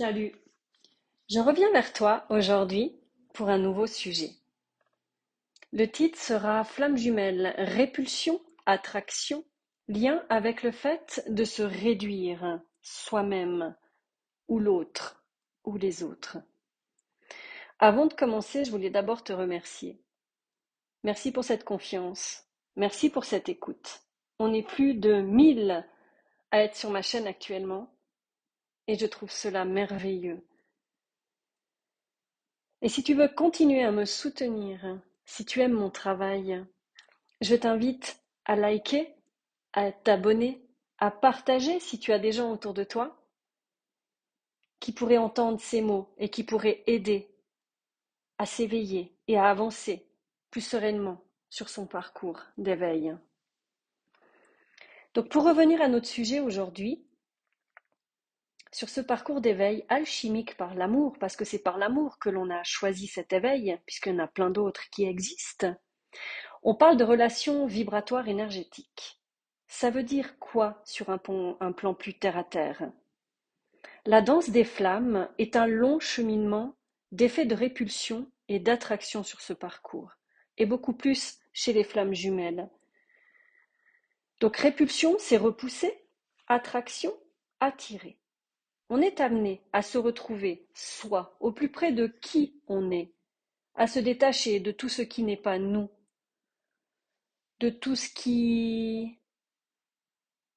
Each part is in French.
Salut, je reviens vers toi aujourd'hui pour un nouveau sujet. Le titre sera Flamme jumelle, répulsion, attraction, lien avec le fait de se réduire soi-même ou l'autre ou les autres. Avant de commencer, je voulais d'abord te remercier. Merci pour cette confiance. Merci pour cette écoute. On est plus de 1000 à être sur ma chaîne actuellement et je trouve cela merveilleux. Et si tu veux continuer à me soutenir, si tu aimes mon travail, je t'invite à liker, à t'abonner, à partager si tu as des gens autour de toi qui pourraient entendre ces mots et qui pourraient aider à s'éveiller et à avancer plus sereinement sur son parcours d'éveil. Donc pour revenir à notre sujet aujourd'hui, sur ce parcours d'éveil alchimique par l'amour, parce que c'est par l'amour que l'on a choisi cet éveil, puisqu'il y en a plein d'autres qui existent, on parle de relations vibratoires énergétiques. Ça veut dire quoi sur un, plan plus terre à terre? La danse des flammes est un long cheminement d'effets de répulsion et d'attraction sur ce parcours, et beaucoup plus chez les flammes jumelles. Donc répulsion, c'est repousser, attraction, attirer. On est amené à se retrouver soi, au plus près de qui on est, à se détacher de tout ce qui n'est pas nous, de tout ce qui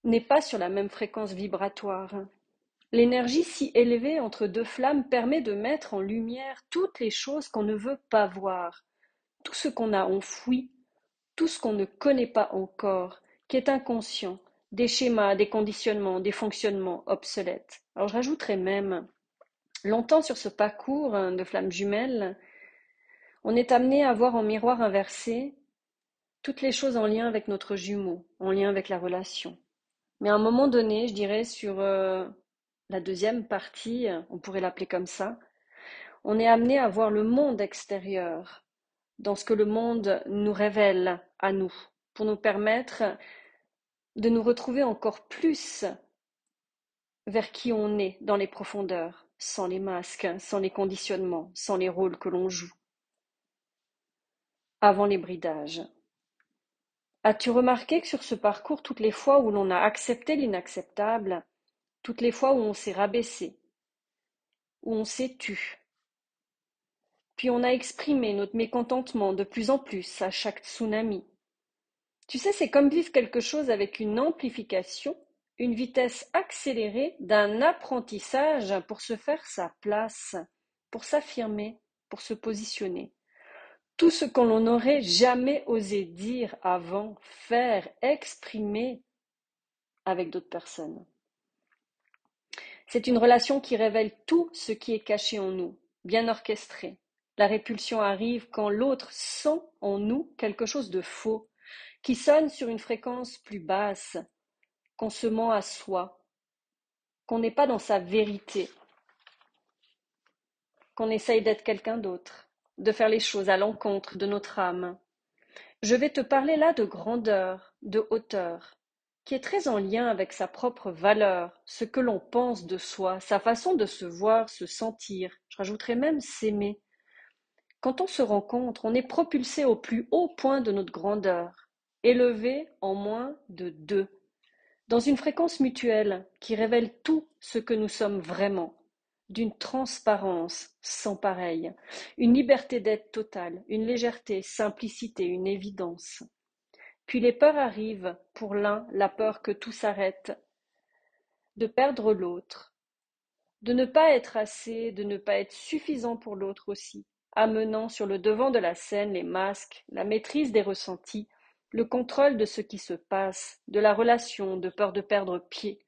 n'est pas sur la même fréquence vibratoire. L'énergie si élevée entre deux flammes permet de mettre en lumière toutes les choses qu'on ne veut pas voir, tout ce qu'on a enfoui, tout ce qu'on ne connaît pas encore, qui est inconscient, des schémas, des conditionnements, des fonctionnements obsolètes. Alors je rajouterais même, longtemps sur ce parcours hein, de flammes jumelles, on est amené à voir en miroir inversé toutes les choses en lien avec notre jumeau, en lien avec la relation. Mais à un moment donné, je dirais sur euh, la deuxième partie, on pourrait l'appeler comme ça, on est amené à voir le monde extérieur dans ce que le monde nous révèle à nous, pour nous permettre de nous retrouver encore plus vers qui on est dans les profondeurs, sans les masques, sans les conditionnements, sans les rôles que l'on joue. Avant les bridages. As-tu remarqué que sur ce parcours, toutes les fois où l'on a accepté l'inacceptable, toutes les fois où on s'est rabaissé, où on s'est tu, puis on a exprimé notre mécontentement de plus en plus à chaque tsunami, tu sais, c'est comme vivre quelque chose avec une amplification, une vitesse accélérée d'un apprentissage pour se faire sa place, pour s'affirmer, pour se positionner. Tout ce que l'on n'aurait jamais osé dire avant, faire, exprimer avec d'autres personnes. C'est une relation qui révèle tout ce qui est caché en nous, bien orchestré. La répulsion arrive quand l'autre sent en nous quelque chose de faux, qui sonne sur une fréquence plus basse, qu'on se ment à soi, qu'on n'est pas dans sa vérité, qu'on essaye d'être quelqu'un d'autre, de faire les choses à l'encontre de notre âme. Je vais te parler là de grandeur, de hauteur, qui est très en lien avec sa propre valeur, ce que l'on pense de soi, sa façon de se voir, se sentir, je rajouterai même s'aimer. Quand on se rencontre, on est propulsé au plus haut point de notre grandeur élevé en moins de deux, dans une fréquence mutuelle qui révèle tout ce que nous sommes vraiment, d'une transparence sans pareille, une liberté d'être totale, une légèreté, simplicité, une évidence. Puis les peurs arrivent, pour l'un la peur que tout s'arrête, de perdre l'autre, de ne pas être assez, de ne pas être suffisant pour l'autre aussi, amenant sur le devant de la scène les masques, la maîtrise des ressentis, le contrôle de ce qui se passe, de la relation, de peur de perdre pied.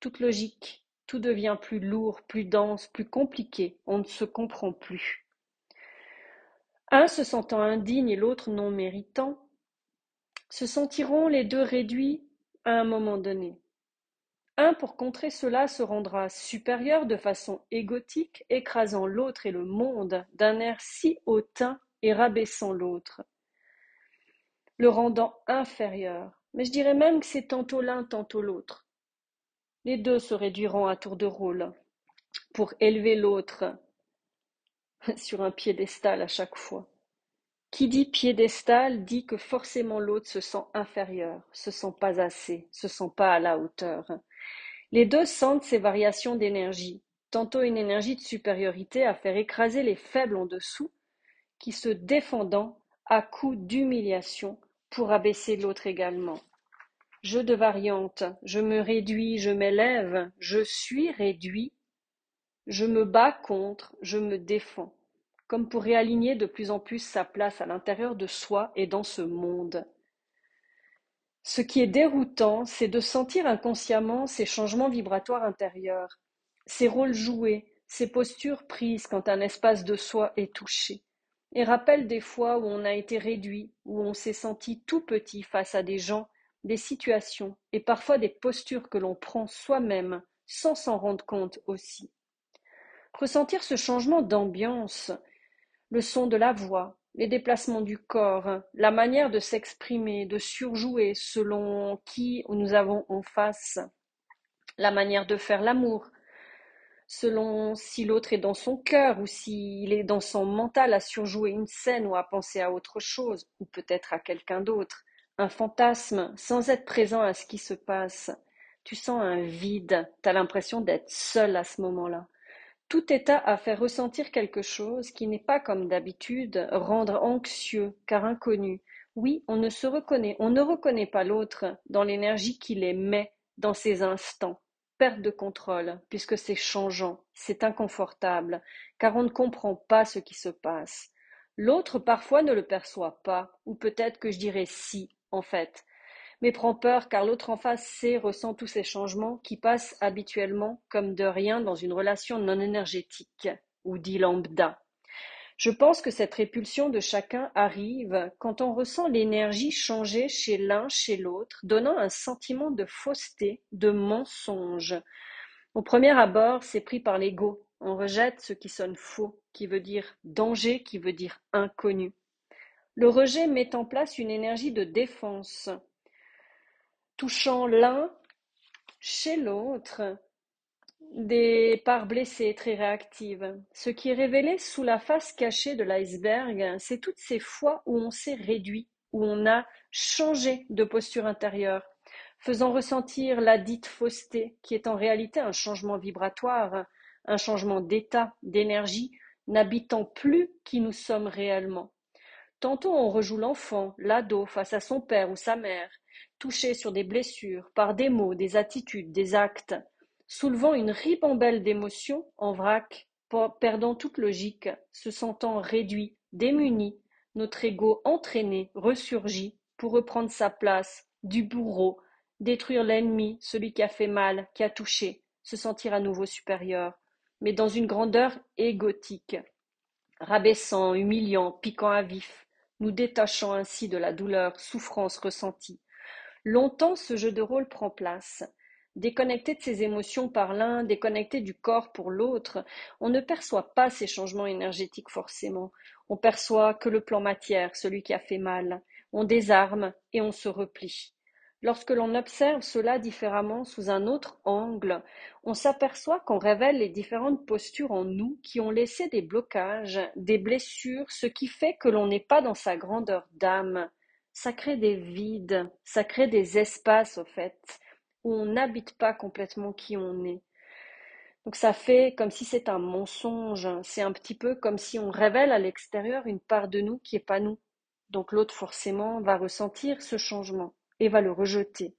Toute logique, tout devient plus lourd, plus dense, plus compliqué, on ne se comprend plus. Un se sentant indigne et l'autre non méritant, se sentiront les deux réduits à un moment donné. Un, pour contrer cela, se rendra supérieur de façon égotique, écrasant l'autre et le monde d'un air si hautain et rabaissant l'autre le rendant inférieur, mais je dirais même que c'est tantôt l'un, tantôt l'autre. Les deux se réduiront à tour de rôle. pour élever l'autre sur un piédestal à chaque fois. Qui dit piédestal dit que forcément l'autre se sent inférieur, se sent pas assez, se sent pas à la hauteur. Les deux sentent ces variations d'énergie, tantôt une énergie de supériorité à faire écraser les faibles en dessous, qui se défendant à coups d'humiliation pour abaisser l'autre également. Jeu de variante, je me réduis, je m'élève, je suis réduit, je me bats contre, je me défends comme pour réaligner de plus en plus sa place à l'intérieur de soi et dans ce monde. Ce qui est déroutant, c'est de sentir inconsciemment ces changements vibratoires intérieurs, ces rôles joués, ces postures prises quand un espace de soi est touché, et rappelle des fois où on a été réduit, où on s'est senti tout petit face à des gens, des situations, et parfois des postures que l'on prend soi-même sans s'en rendre compte aussi. Ressentir ce changement d'ambiance, le son de la voix, les déplacements du corps, la manière de s'exprimer, de surjouer selon qui nous avons en face, la manière de faire l'amour, selon si l'autre est dans son cœur ou s'il est dans son mental à surjouer une scène ou à penser à autre chose, ou peut-être à quelqu'un d'autre, un fantasme, sans être présent à ce qui se passe. Tu sens un vide, tu as l'impression d'être seul à ce moment-là. Tout état a fait ressentir quelque chose qui n'est pas comme d'habitude, rendre anxieux, car inconnu. Oui, on ne se reconnaît, on ne reconnaît pas l'autre dans l'énergie qu'il émet dans ces instants. Perte de contrôle, puisque c'est changeant, c'est inconfortable, car on ne comprend pas ce qui se passe. L'autre parfois ne le perçoit pas, ou peut-être que je dirais si, en fait, mais prend peur car l'autre en face sait, ressent tous ces changements qui passent habituellement comme de rien dans une relation non énergétique, ou dit lambda. Je pense que cette répulsion de chacun arrive quand on ressent l'énergie changer chez l'un, chez l'autre, donnant un sentiment de fausseté, de mensonge. Au premier abord, c'est pris par l'ego. On rejette ce qui sonne faux, qui veut dire danger, qui veut dire inconnu. Le rejet met en place une énergie de défense, touchant l'un chez l'autre des parts blessées très réactives. Ce qui est révélé sous la face cachée de l'iceberg, c'est toutes ces fois où on s'est réduit, où on a changé de posture intérieure, faisant ressentir la dite fausseté, qui est en réalité un changement vibratoire, un changement d'état, d'énergie, n'habitant plus qui nous sommes réellement. Tantôt on rejoue l'enfant, l'ado face à son père ou sa mère, touché sur des blessures, par des mots, des attitudes, des actes, soulevant une ribambelle d'émotions en vrac, perdant toute logique, se sentant réduit, démuni, notre ego entraîné, ressurgit, pour reprendre sa place, du bourreau, détruire l'ennemi, celui qui a fait mal, qui a touché, se sentir à nouveau supérieur, mais dans une grandeur égotique, rabaissant, humiliant, piquant à vif, nous détachant ainsi de la douleur, souffrance ressentie, Longtemps ce jeu de rôle prend place. Déconnecté de ses émotions par l'un, déconnecté du corps pour l'autre, on ne perçoit pas ces changements énergétiques forcément. On perçoit que le plan matière, celui qui a fait mal. On désarme et on se replie. Lorsque l'on observe cela différemment sous un autre angle, on s'aperçoit qu'on révèle les différentes postures en nous qui ont laissé des blocages, des blessures, ce qui fait que l'on n'est pas dans sa grandeur d'âme ça crée des vides, ça crée des espaces au fait, où on n'habite pas complètement qui on est. Donc ça fait comme si c'est un mensonge, c'est un petit peu comme si on révèle à l'extérieur une part de nous qui n'est pas nous. Donc l'autre forcément va ressentir ce changement et va le rejeter.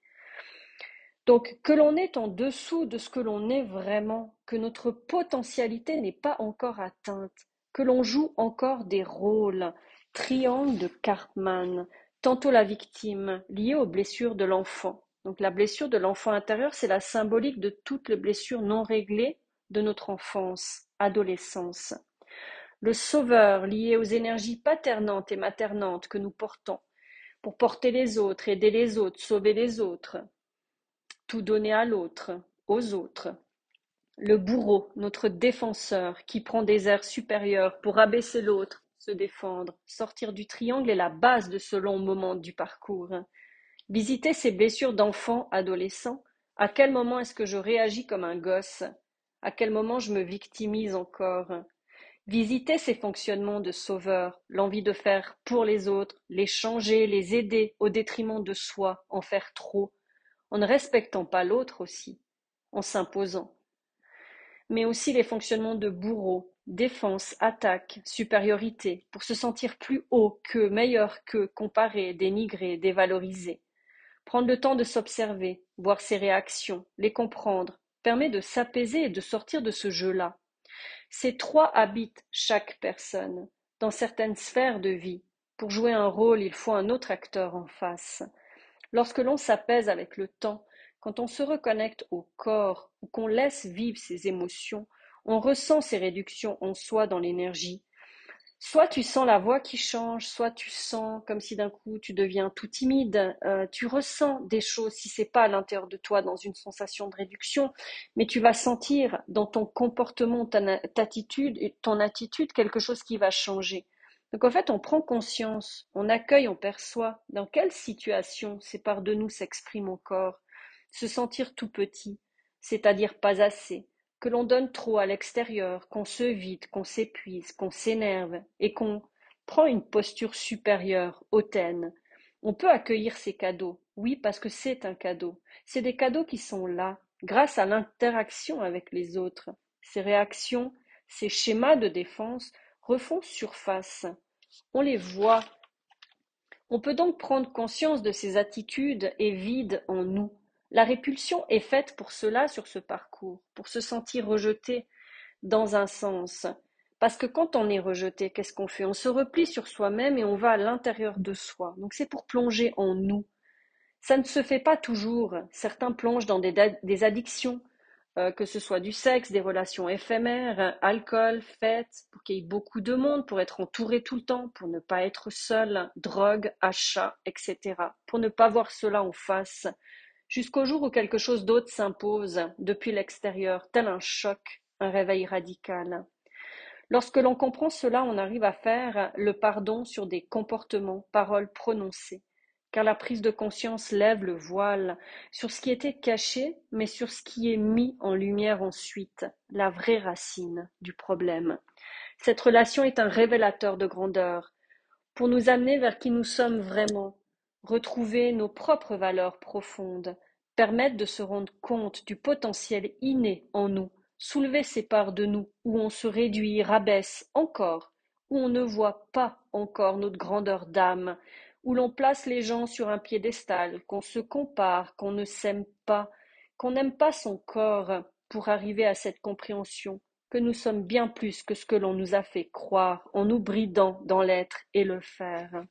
Donc que l'on est en dessous de ce que l'on est vraiment, que notre potentialité n'est pas encore atteinte, que l'on joue encore des rôles, triangle de Cartman, tantôt la victime, liée aux blessures de l'enfant. Donc la blessure de l'enfant intérieur, c'est la symbolique de toutes les blessures non réglées de notre enfance, adolescence. Le sauveur, lié aux énergies paternantes et maternantes que nous portons, pour porter les autres, aider les autres, sauver les autres, tout donner à l'autre, aux autres. Le bourreau, notre défenseur, qui prend des airs supérieurs pour abaisser l'autre, se défendre, sortir du triangle est la base de ce long moment du parcours. Visiter ces blessures d'enfant, adolescent, à quel moment est-ce que je réagis comme un gosse? À quel moment je me victimise encore? Visiter ces fonctionnements de sauveur, l'envie de faire pour les autres, les changer, les aider au détriment de soi, en faire trop, en ne respectant pas l'autre aussi, en s'imposant. Mais aussi les fonctionnements de bourreau, défense, attaque, supériorité, pour se sentir plus haut que, meilleur que, comparé, dénigré, dévalorisé. Prendre le temps de s'observer, voir ses réactions, les comprendre, permet de s'apaiser et de sortir de ce jeu-là. Ces trois habitent chaque personne, dans certaines sphères de vie. Pour jouer un rôle, il faut un autre acteur en face. Lorsque l'on s'apaise avec le temps, quand on se reconnecte au corps ou qu'on laisse vivre ses émotions, on ressent ces réductions en soi dans l'énergie. Soit tu sens la voix qui change, soit tu sens comme si d'un coup tu deviens tout timide. Euh, tu ressens des choses si c'est pas à l'intérieur de toi dans une sensation de réduction, mais tu vas sentir dans ton comportement, ta, attitude, ton attitude quelque chose qui va changer. Donc en fait, on prend conscience, on accueille, on perçoit dans quelle situation ces parts de nous s'expriment encore. Se sentir tout petit, c'est-à-dire pas assez, que l'on donne trop à l'extérieur, qu'on se vide, qu'on s'épuise, qu'on s'énerve et qu'on prend une posture supérieure, hautaine. On peut accueillir ces cadeaux, oui, parce que c'est un cadeau. C'est des cadeaux qui sont là, grâce à l'interaction avec les autres. Ces réactions, ces schémas de défense refont surface. On les voit. On peut donc prendre conscience de ces attitudes et vides en nous. La répulsion est faite pour cela sur ce parcours, pour se sentir rejeté dans un sens. Parce que quand on est rejeté, qu'est-ce qu'on fait? On se replie sur soi-même et on va à l'intérieur de soi. Donc c'est pour plonger en nous. Ça ne se fait pas toujours. Certains plongent dans des, addictions, euh, que ce soit du sexe, des relations éphémères, alcool, fêtes, pour qu'il y ait beaucoup de monde, pour être entouré tout le temps, pour ne pas être seul, drogue, achat, etc. Pour ne pas voir cela en face, jusqu'au jour où quelque chose d'autre s'impose depuis l'extérieur, tel un choc, un réveil radical. Lorsque l'on comprend cela, on arrive à faire le pardon sur des comportements, paroles prononcées, car la prise de conscience lève le voile sur ce qui était caché, mais sur ce qui est mis en lumière ensuite, la vraie racine du problème. Cette relation est un révélateur de grandeur, pour nous amener vers qui nous sommes vraiment, retrouver nos propres valeurs profondes, permettre de se rendre compte du potentiel inné en nous, soulever ces parts de nous où on se réduit, rabaisse encore, où on ne voit pas encore notre grandeur d'âme, où l'on place les gens sur un piédestal, qu'on se compare, qu'on ne s'aime pas, qu'on n'aime pas son corps pour arriver à cette compréhension que nous sommes bien plus que ce que l'on nous a fait croire en nous bridant dans l'être et le faire.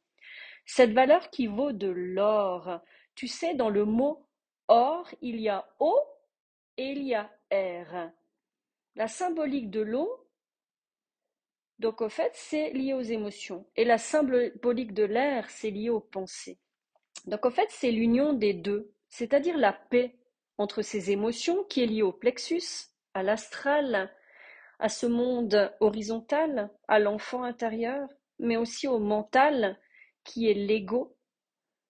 Cette valeur qui vaut de l'or. Tu sais, dans le mot or, il y a O et il y a R. La symbolique de l'eau, donc au fait, c'est lié aux émotions. Et la symbolique de l'air, c'est lié aux pensées. Donc au fait, c'est l'union des deux, c'est-à-dire la paix entre ces émotions qui est liée au plexus, à l'astral, à ce monde horizontal, à l'enfant intérieur, mais aussi au mental qui est l'ego,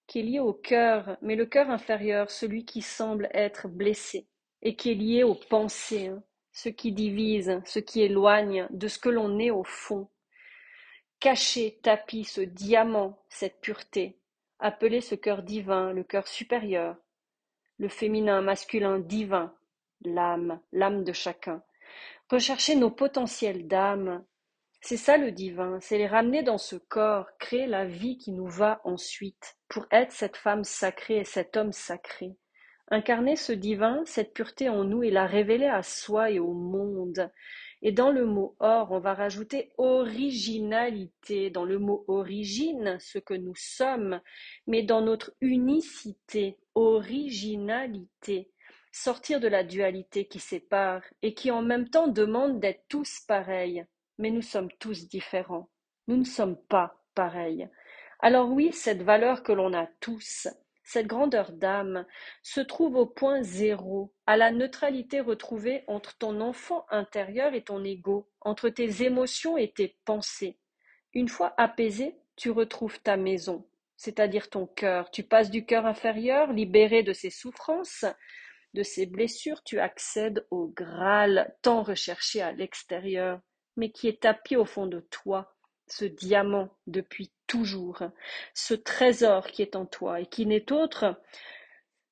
qui est lié au cœur, mais le cœur inférieur, celui qui semble être blessé, et qui est lié aux pensées, hein, ce qui divise, ce qui éloigne de ce que l'on est au fond. Caché, tapis, ce diamant, cette pureté, appelé ce cœur divin, le cœur supérieur, le féminin, masculin, divin, l'âme, l'âme de chacun. Rechercher nos potentiels d'âme, c'est ça le divin, c'est les ramener dans ce corps, créer la vie qui nous va ensuite, pour être cette femme sacrée et cet homme sacré. Incarner ce divin, cette pureté en nous et la révéler à soi et au monde. Et dans le mot or, on va rajouter originalité, dans le mot origine, ce que nous sommes, mais dans notre unicité, originalité. Sortir de la dualité qui sépare et qui en même temps demande d'être tous pareils mais nous sommes tous différents. Nous ne sommes pas pareils. Alors oui, cette valeur que l'on a tous, cette grandeur d'âme, se trouve au point zéro, à la neutralité retrouvée entre ton enfant intérieur et ton ego, entre tes émotions et tes pensées. Une fois apaisé, tu retrouves ta maison, c'est-à-dire ton cœur. Tu passes du cœur inférieur, libéré de ses souffrances, de ces blessures, tu accèdes au Graal tant recherché à l'extérieur, mais qui est tapis au fond de toi, ce diamant depuis toujours, ce trésor qui est en toi et qui n'est autre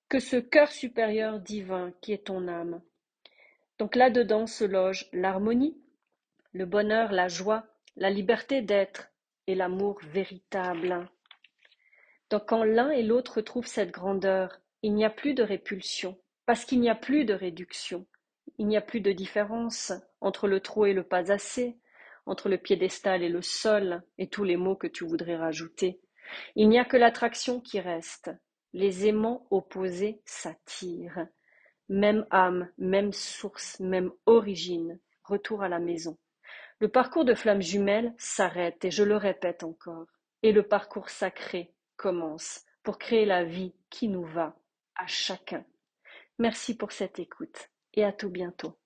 que ce cœur supérieur divin qui est ton âme. Donc là-dedans se loge l'harmonie, le bonheur, la joie, la liberté d'être et l'amour véritable. Donc quand l'un et l'autre trouvent cette grandeur, il n'y a plus de répulsion, parce qu'il n'y a plus de réduction, il n'y a plus de différence entre le trop et le pas assez, entre le piédestal et le sol, et tous les mots que tu voudrais rajouter. Il n'y a que l'attraction qui reste. Les aimants opposés s'attirent. Même âme, même source, même origine. Retour à la maison. Le parcours de flammes jumelles s'arrête, et je le répète encore. Et le parcours sacré commence pour créer la vie qui nous va à chacun. Merci pour cette écoute et à tout bientôt.